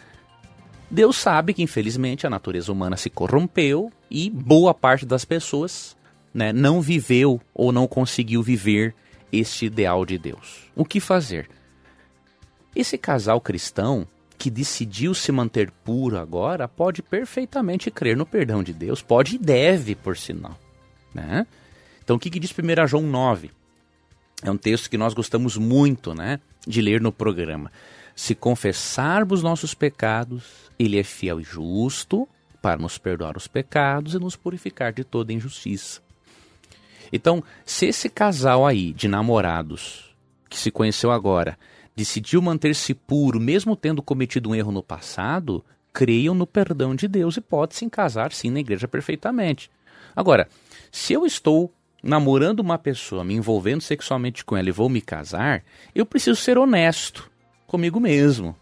Deus sabe que infelizmente a natureza humana se corrompeu e boa parte das pessoas né, não viveu ou não conseguiu viver este ideal de Deus. O que fazer? Esse casal cristão que decidiu se manter puro agora pode perfeitamente crer no perdão de Deus, pode e deve, por sinal. Né? Então, o que, que diz 1 João 9? É um texto que nós gostamos muito né, de ler no programa. Se confessarmos nossos pecados, Ele é fiel e justo para nos perdoar os pecados e nos purificar de toda injustiça. Então, se esse casal aí de namorados que se conheceu agora decidiu manter-se puro, mesmo tendo cometido um erro no passado, creiam no perdão de Deus e pode se casar sim na igreja perfeitamente. Agora, se eu estou namorando uma pessoa, me envolvendo sexualmente com ela e vou me casar, eu preciso ser honesto comigo mesmo.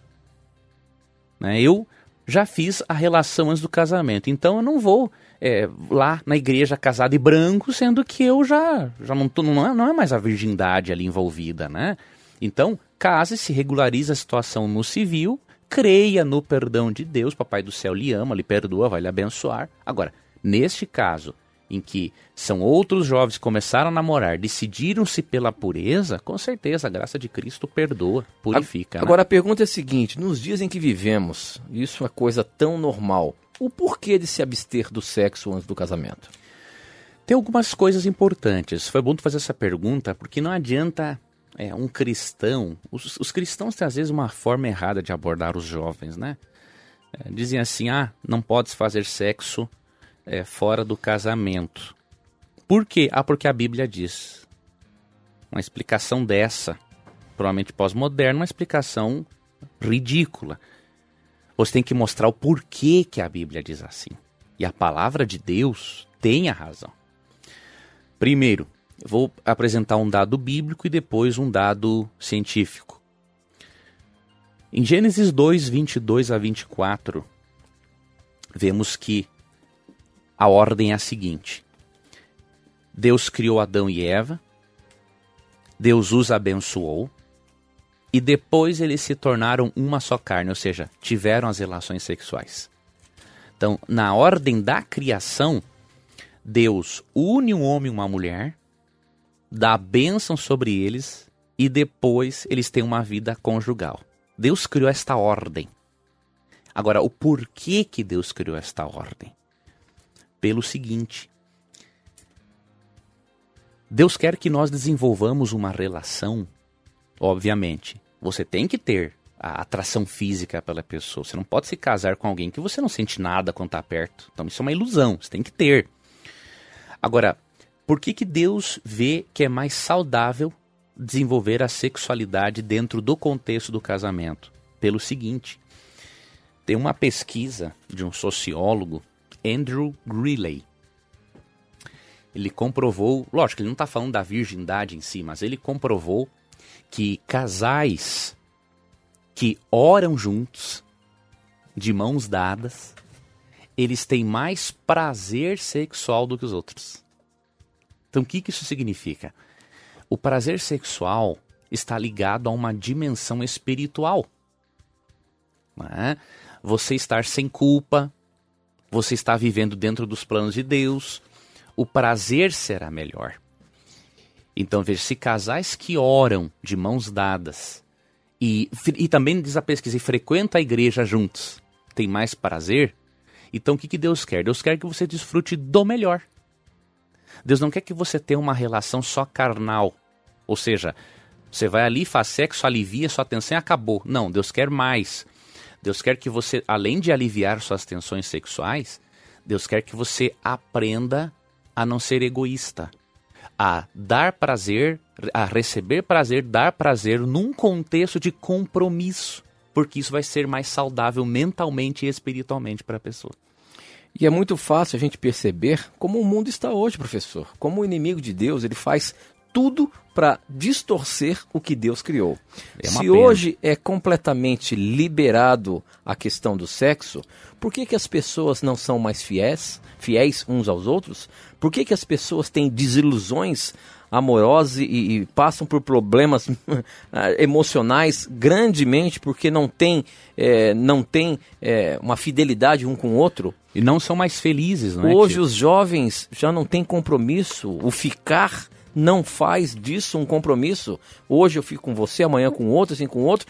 Né? Eu já fiz a relação antes do casamento, então eu não vou é, lá na igreja casado e branco, sendo que eu já, já não, tô, não, é, não é mais a virgindade ali envolvida, né? Então, case-se, regularize a situação no civil, creia no perdão de Deus, Papai do céu lhe ama, lhe perdoa, vai lhe abençoar. Agora, neste caso, em que são outros jovens que começaram a namorar, decidiram-se pela pureza, com certeza a graça de Cristo perdoa, purifica. Né? Agora né? a pergunta é a seguinte: nos dias em que vivemos, isso é coisa tão normal, o porquê de se abster do sexo antes do casamento? Tem algumas coisas importantes. Foi bom tu fazer essa pergunta, porque não adianta é, um cristão. Os, os, cristãos têm às vezes uma forma errada de abordar os jovens, né? É, dizem assim: ah, não podes fazer sexo é, fora do casamento. Por quê? Ah, porque a Bíblia diz. Uma explicação dessa, provavelmente pós-moderna, uma explicação ridícula. Você tem que mostrar o porquê que a Bíblia diz assim. E a palavra de Deus tem a razão. Primeiro, vou apresentar um dado bíblico e depois um dado científico. Em Gênesis 2, 22 a 24, vemos que a ordem é a seguinte: Deus criou Adão e Eva, Deus os abençoou, e depois eles se tornaram uma só carne, ou seja, tiveram as relações sexuais. Então, na ordem da criação, Deus une um homem e uma mulher, dá bênção sobre eles e depois eles têm uma vida conjugal. Deus criou esta ordem. Agora, o porquê que Deus criou esta ordem? Pelo seguinte: Deus quer que nós desenvolvamos uma relação, obviamente. Você tem que ter a atração física pela pessoa. Você não pode se casar com alguém que você não sente nada quando está perto. Então isso é uma ilusão, você tem que ter. Agora, por que, que Deus vê que é mais saudável desenvolver a sexualidade dentro do contexto do casamento? Pelo seguinte, tem uma pesquisa de um sociólogo, Andrew Greeley. Ele comprovou, lógico, ele não está falando da virgindade em si, mas ele comprovou que casais que oram juntos, de mãos dadas, eles têm mais prazer sexual do que os outros. Então, o que, que isso significa? O prazer sexual está ligado a uma dimensão espiritual. É? Você estar sem culpa, você está vivendo dentro dos planos de Deus, o prazer será melhor. Então, veja, se casais que oram de mãos dadas e, e também diz a pesquisa, e frequenta a igreja juntos, tem mais prazer, então o que, que Deus quer? Deus quer que você desfrute do melhor. Deus não quer que você tenha uma relação só carnal. Ou seja, você vai ali, faz sexo, alivia sua tensão e acabou. Não, Deus quer mais. Deus quer que você, além de aliviar suas tensões sexuais, Deus quer que você aprenda a não ser egoísta, a dar prazer, a receber prazer, dar prazer num contexto de compromisso, porque isso vai ser mais saudável mentalmente e espiritualmente para a pessoa. E é muito fácil a gente perceber como o mundo está hoje, professor. Como o inimigo de Deus, ele faz tudo para distorcer o que Deus criou. É Se pena. hoje é completamente liberado a questão do sexo, por que, que as pessoas não são mais fiéis, fiéis uns aos outros? Por que, que as pessoas têm desilusões amorosas e, e passam por problemas emocionais grandemente porque não tem, é, não tem é, uma fidelidade um com o outro? E não são mais felizes, não é? Hoje os jovens já não têm compromisso. O ficar não faz disso um compromisso. Hoje eu fico com você, amanhã com outro, assim com outro.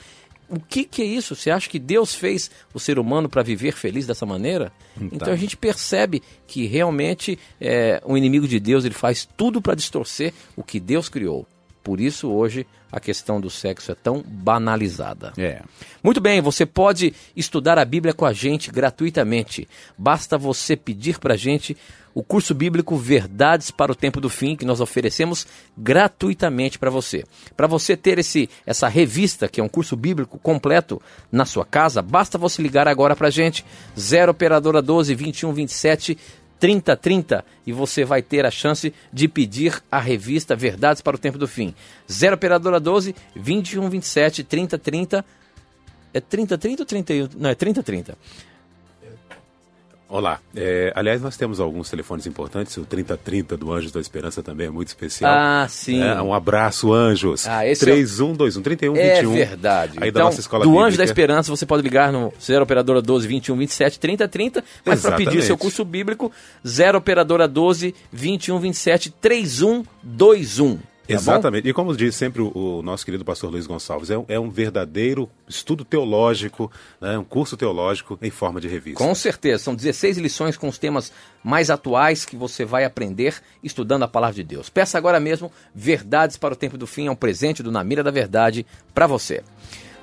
O que, que é isso? Você acha que Deus fez o ser humano para viver feliz dessa maneira? Então. então a gente percebe que realmente é, o inimigo de Deus ele faz tudo para distorcer o que Deus criou. Por isso hoje a questão do sexo é tão banalizada. É. Muito bem, você pode estudar a Bíblia com a gente gratuitamente. Basta você pedir para a gente o curso bíblico Verdades para o Tempo do Fim, que nós oferecemos gratuitamente para você. Para você ter esse, essa revista, que é um curso bíblico completo na sua casa, basta você ligar agora para a gente, 0 Operadora 12 21 27 3030 e você vai ter a chance de pedir a revista Verdades para o Tempo do Fim. 0 Operadora 12 2127 3030 é 3030 ou 31? Não, é 3030. Olá. É, aliás, nós temos alguns telefones importantes. O 3030 do Anjos da Esperança também é muito especial. Ah, sim. É, um abraço, Anjos. Ah, esse 3121 3121. É verdade. Aí então, da nossa escola do bíblica. Anjos da Esperança, você pode ligar no 0 Operadora 12 21 27 30 30. Mas para pedir seu curso bíblico, 0 Operadora 12 21 27 3121. Tá Exatamente. Bom? E como diz sempre o, o, nosso querido pastor Luiz Gonçalves, é um, é um verdadeiro estudo teológico, né, um curso teológico em forma de revista. Com certeza. São 16 lições com os temas mais atuais que você vai aprender estudando a palavra de Deus. Peça agora mesmo Verdades para o Tempo do Fim, é um presente do Namira da Verdade para você.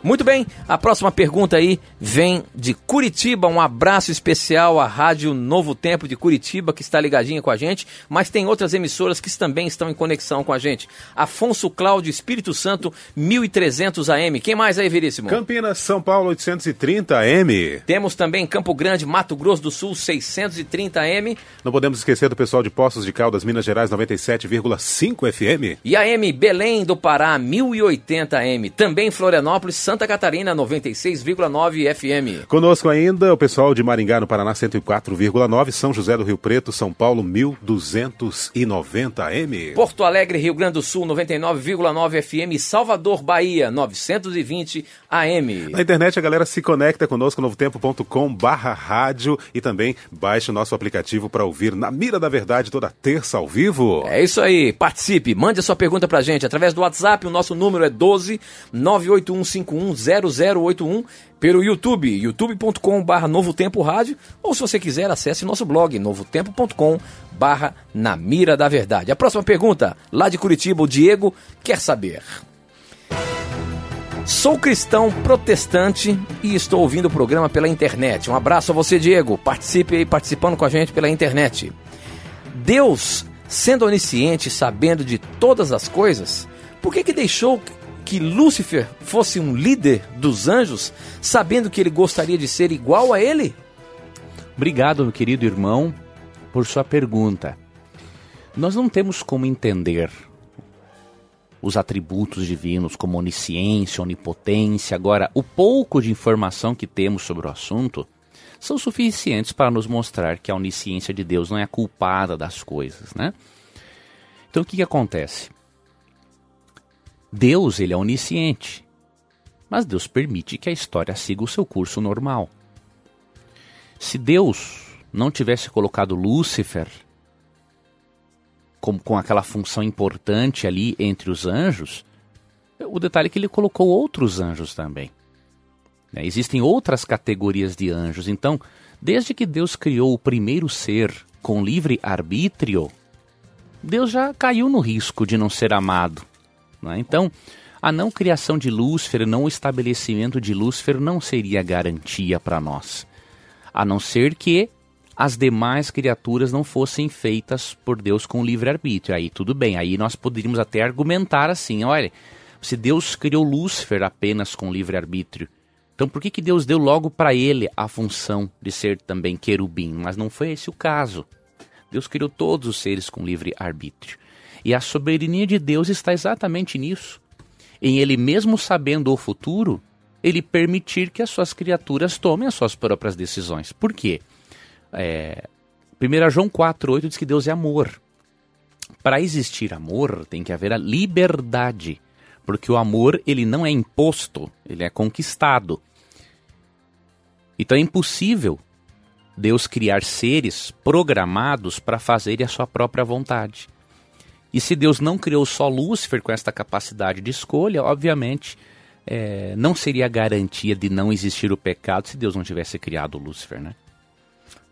Muito bem, a próxima pergunta aí vem de Curitiba. Um abraço especial à Rádio Novo Tempo de Curitiba, que está ligadinha com a gente, mas tem outras emissoras que também estão em conexão com a gente. Afonso Cláudio, Espírito Santo, 1300 AM. Quem mais aí, Veríssimo? Campinas, São Paulo, 830 AM. Temos também Campo Grande, Mato Grosso do Sul, 630 AM. Não podemos esquecer do pessoal de Poços de Caldas, Minas Gerais, 97,5 FM. E AM Belém do Pará, 1080 AM. Também Florianópolis, São Santa Catarina 96,9 FM. Conosco ainda o pessoal de Maringá, no Paraná 104,9, São José do Rio Preto, São Paulo 1290 AM. Porto Alegre, Rio Grande do Sul 99,9 FM, Salvador, Bahia 920 AM. Na internet a galera se conecta conosco novotempo.com/barra rádio e também baixe o nosso aplicativo para ouvir na mira da verdade toda terça ao vivo. É isso aí, participe, mande a sua pergunta pra gente através do WhatsApp, o nosso número é 12 98151 0081 pelo YouTube, youtube.com/barra Novo Tempo Rádio, ou se você quiser, acesse nosso blog, novotempo.com/barra Na Mira da Verdade. A próxima pergunta, lá de Curitiba, o Diego quer saber. Sou cristão protestante e estou ouvindo o programa pela internet. Um abraço a você, Diego. Participe aí participando com a gente pela internet. Deus, sendo onisciente, sabendo de todas as coisas, por que, que deixou que Lúcifer fosse um líder dos anjos, sabendo que ele gostaria de ser igual a ele? Obrigado, meu querido irmão, por sua pergunta. Nós não temos como entender os atributos divinos como onisciência, onipotência. Agora, o pouco de informação que temos sobre o assunto são suficientes para nos mostrar que a onisciência de Deus não é a culpada das coisas, né? Então o que, que acontece? Deus, ele é onisciente, mas Deus permite que a história siga o seu curso normal. Se Deus não tivesse colocado Lúcifer com, com aquela função importante ali entre os anjos, o detalhe é que ele colocou outros anjos também. Né? Existem outras categorias de anjos. Então, desde que Deus criou o primeiro ser com livre arbítrio, Deus já caiu no risco de não ser amado. Né? Então, a não criação de Lúcifer, não o estabelecimento de Lúcifer não seria garantia para nós. A não ser que as demais criaturas não fossem feitas por Deus com livre-arbítrio. Aí tudo bem, aí nós poderíamos até argumentar assim: olha, se Deus criou Lúcifer apenas com livre-arbítrio, então por que, que Deus deu logo para ele a função de ser também querubim? Mas não foi esse o caso. Deus criou todos os seres com livre-arbítrio. E a soberania de Deus está exatamente nisso. Em ele mesmo sabendo o futuro, ele permitir que as suas criaturas tomem as suas próprias decisões. Por quê? É, 1 João 4,8 diz que Deus é amor. Para existir amor, tem que haver a liberdade. Porque o amor, ele não é imposto, ele é conquistado. Então é impossível Deus criar seres programados para fazerem a sua própria vontade. E se Deus não criou só Lúcifer com esta capacidade de escolha, obviamente é, não seria garantia de não existir o pecado se Deus não tivesse criado Lúcifer, né?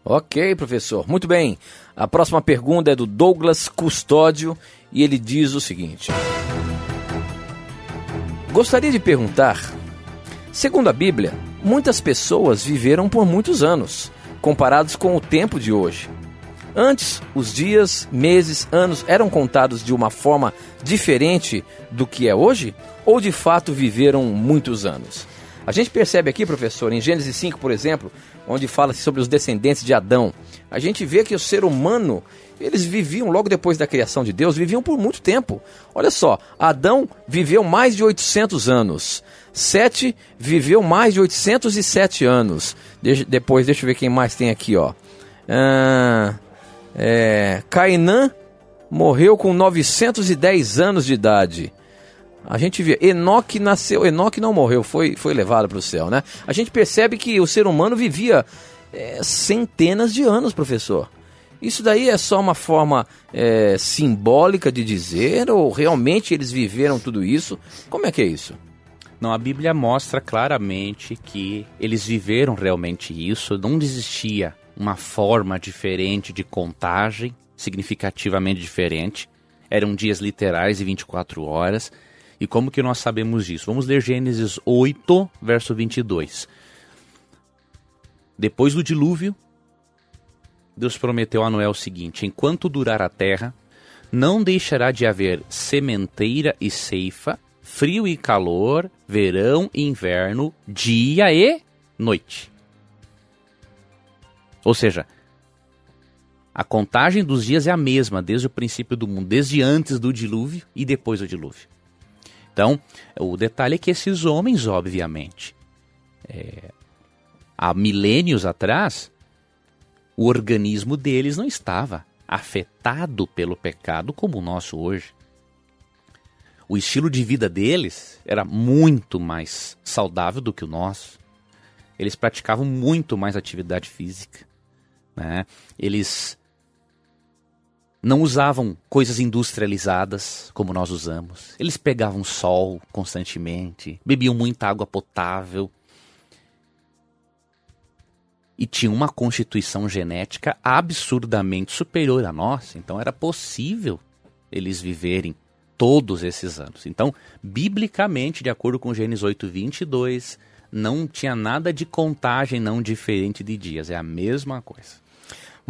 Ok, professor. Muito bem. A próxima pergunta é do Douglas Custódio e ele diz o seguinte: Gostaria de perguntar: segundo a Bíblia, muitas pessoas viveram por muitos anos, comparados com o tempo de hoje. Antes, os dias, meses, anos eram contados de uma forma diferente do que é hoje? Ou de fato viveram muitos anos? A gente percebe aqui, professor, em Gênesis 5, por exemplo, onde fala sobre os descendentes de Adão, a gente vê que o ser humano, eles viviam logo depois da criação de Deus, viviam por muito tempo. Olha só, Adão viveu mais de 800 anos. Sete viveu mais de 807 anos. De depois, deixa eu ver quem mais tem aqui, ó. Ah, é, morreu com 910 anos de idade. A gente vê, Enoque nasceu, Enoque não morreu, foi, foi levado para o céu, né? A gente percebe que o ser humano vivia é, centenas de anos, professor. Isso daí é só uma forma é, simbólica de dizer ou realmente eles viveram tudo isso? Como é que é isso? Não, a Bíblia mostra claramente que eles viveram realmente isso, não existia uma forma diferente de contagem, significativamente diferente. Eram dias literais e 24 horas. E como que nós sabemos disso? Vamos ler Gênesis 8, verso 22. Depois do dilúvio, Deus prometeu a Noé o seguinte: Enquanto durar a terra, não deixará de haver sementeira e ceifa, frio e calor, verão e inverno, dia e noite. Ou seja, a contagem dos dias é a mesma desde o princípio do mundo, desde antes do dilúvio e depois do dilúvio. Então, o detalhe é que esses homens, obviamente, é, há milênios atrás, o organismo deles não estava afetado pelo pecado como o nosso hoje. O estilo de vida deles era muito mais saudável do que o nosso. Eles praticavam muito mais atividade física. Né? Eles não usavam coisas industrializadas como nós usamos. Eles pegavam sol constantemente, bebiam muita água potável. E tinham uma constituição genética absurdamente superior à nossa. Então era possível eles viverem todos esses anos. Então, biblicamente, de acordo com Gênesis 8, 22, não tinha nada de contagem não diferente de dias. É a mesma coisa.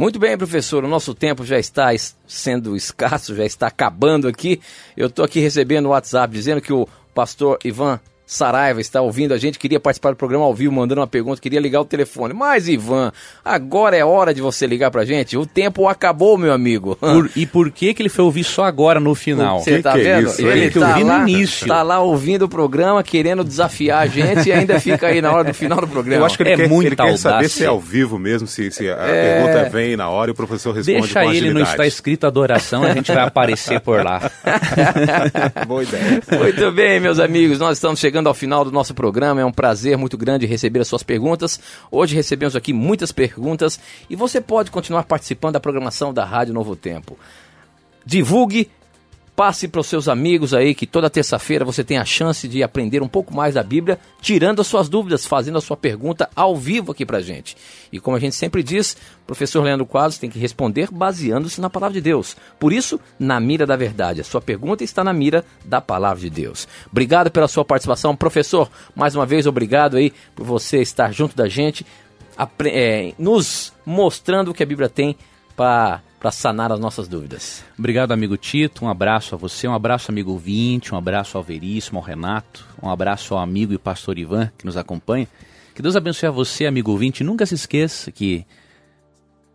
Muito bem, professor, o nosso tempo já está sendo escasso, já está acabando aqui. Eu estou aqui recebendo o WhatsApp dizendo que o pastor Ivan Saraiva está ouvindo a gente, queria participar do programa ao vivo, mandando uma pergunta, queria ligar o telefone. Mas, Ivan, agora é hora de você ligar pra gente. O tempo acabou, meu amigo. Por, e por que, que ele foi ouvir só agora no final? Você tá que é vendo? isso, ele hein? tá Eu vi no lá, início. tá lá ouvindo o programa, querendo desafiar a gente e ainda fica aí na hora do final do programa. Eu acho que ele, É quer, muita ele quer saber se é ao vivo mesmo, se, se a É. pergunta vem na hora e o professor responde Deixa com ele agilidade. Está Escrito Adoração, a gente vai aparecer por lá. Boa ideia. Muito bem, meus amigos, nós estamos chegando ao final do nosso programa. É um prazer muito grande receber as suas perguntas. Hoje recebemos aqui muitas perguntas e você pode continuar participando da programação da Rádio Novo Tempo. Divulgue, passe para os seus amigos aí que toda terça-feira você tem a chance de aprender um pouco mais da Bíblia, tirando as suas dúvidas, fazendo a sua pergunta ao vivo aqui pra gente. E como a gente sempre diz, o professor Leandro Quadros tem que responder baseando-se na palavra de Deus. Por isso, na mira da verdade. A sua pergunta está na mira da palavra de Deus. Obrigado pela sua participação, professor. Mais uma vez, obrigado aí por você estar junto da gente, é, nos mostrando o que a Bíblia tem para sanar as nossas dúvidas. Obrigado, amigo Tito. Um abraço a você, um abraço, amigo Vinte, um abraço ao Veríssimo, ao Renato, um abraço ao amigo e pastor Ivan que nos acompanha. Que Deus abençoe a você, amigo Vinte. Nunca se esqueça que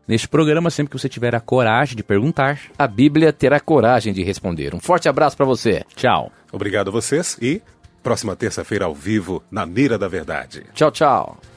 neste programa, sempre que você tiver a coragem de perguntar, A Bíblia terá coragem de responder. Um forte abraço para você. tchau. Obrigado a vocês e próxima terça-feira ao vivo na Mira da Verdade. Tchau, tchau.